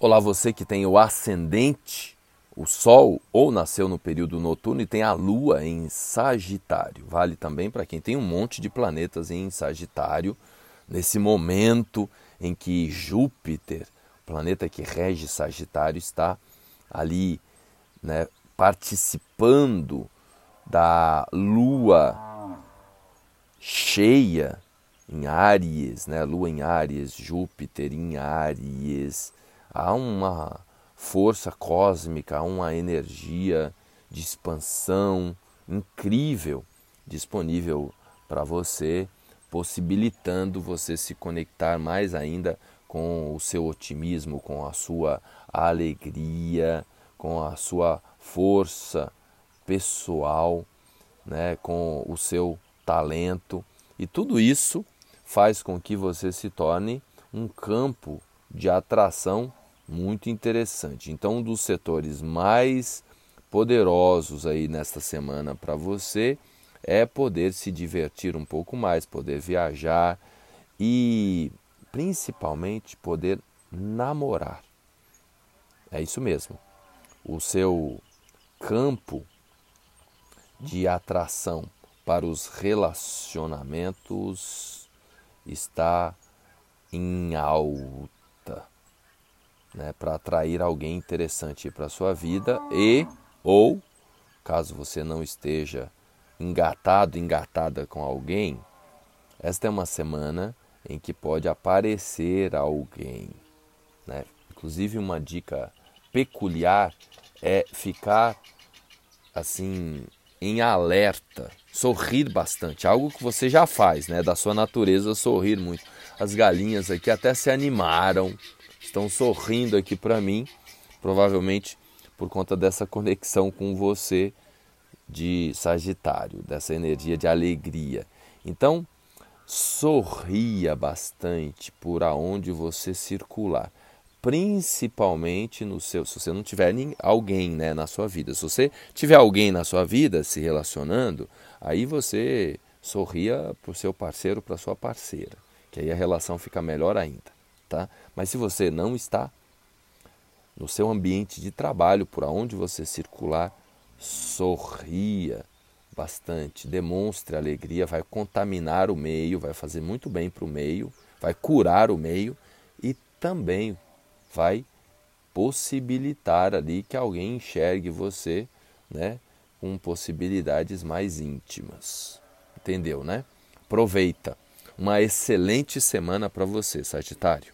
Olá, você que tem o ascendente, o Sol, ou nasceu no período noturno e tem a Lua em Sagitário. Vale também para quem tem um monte de planetas em Sagitário, nesse momento em que Júpiter, o planeta que rege Sagitário, está ali né, participando da Lua cheia em Áries, né? Lua em Áries, Júpiter em Áries há uma força cósmica, há uma energia de expansão incrível disponível para você, possibilitando você se conectar mais ainda com o seu otimismo, com a sua alegria, com a sua força pessoal, né, com o seu talento. E tudo isso faz com que você se torne um campo de atração muito interessante. Então, um dos setores mais poderosos aí nesta semana para você é poder se divertir um pouco mais, poder viajar e principalmente poder namorar. É isso mesmo. O seu campo de atração para os relacionamentos está em alta né, para atrair alguém interessante para a sua vida e ou caso você não esteja engatado, engatada com alguém, esta é uma semana em que pode aparecer alguém. Né? Inclusive uma dica peculiar é ficar assim em alerta, sorrir bastante, algo que você já faz, né, da sua natureza sorrir muito. As galinhas aqui até se animaram estão sorrindo aqui para mim, provavelmente por conta dessa conexão com você de Sagitário, dessa energia de alegria. Então, sorria bastante por aonde você circular, principalmente no seu, se você não tiver alguém, né, na sua vida. Se você tiver alguém na sua vida se relacionando, aí você sorria para o seu parceiro, para sua parceira, que aí a relação fica melhor ainda tá? Mas se você não está no seu ambiente de trabalho, por onde você circular, sorria bastante, demonstre alegria, vai contaminar o meio, vai fazer muito bem para o meio, vai curar o meio e também vai possibilitar ali que alguém enxergue você, né, com possibilidades mais íntimas. Entendeu, né? Aproveita. Uma excelente semana para você, Sagitário.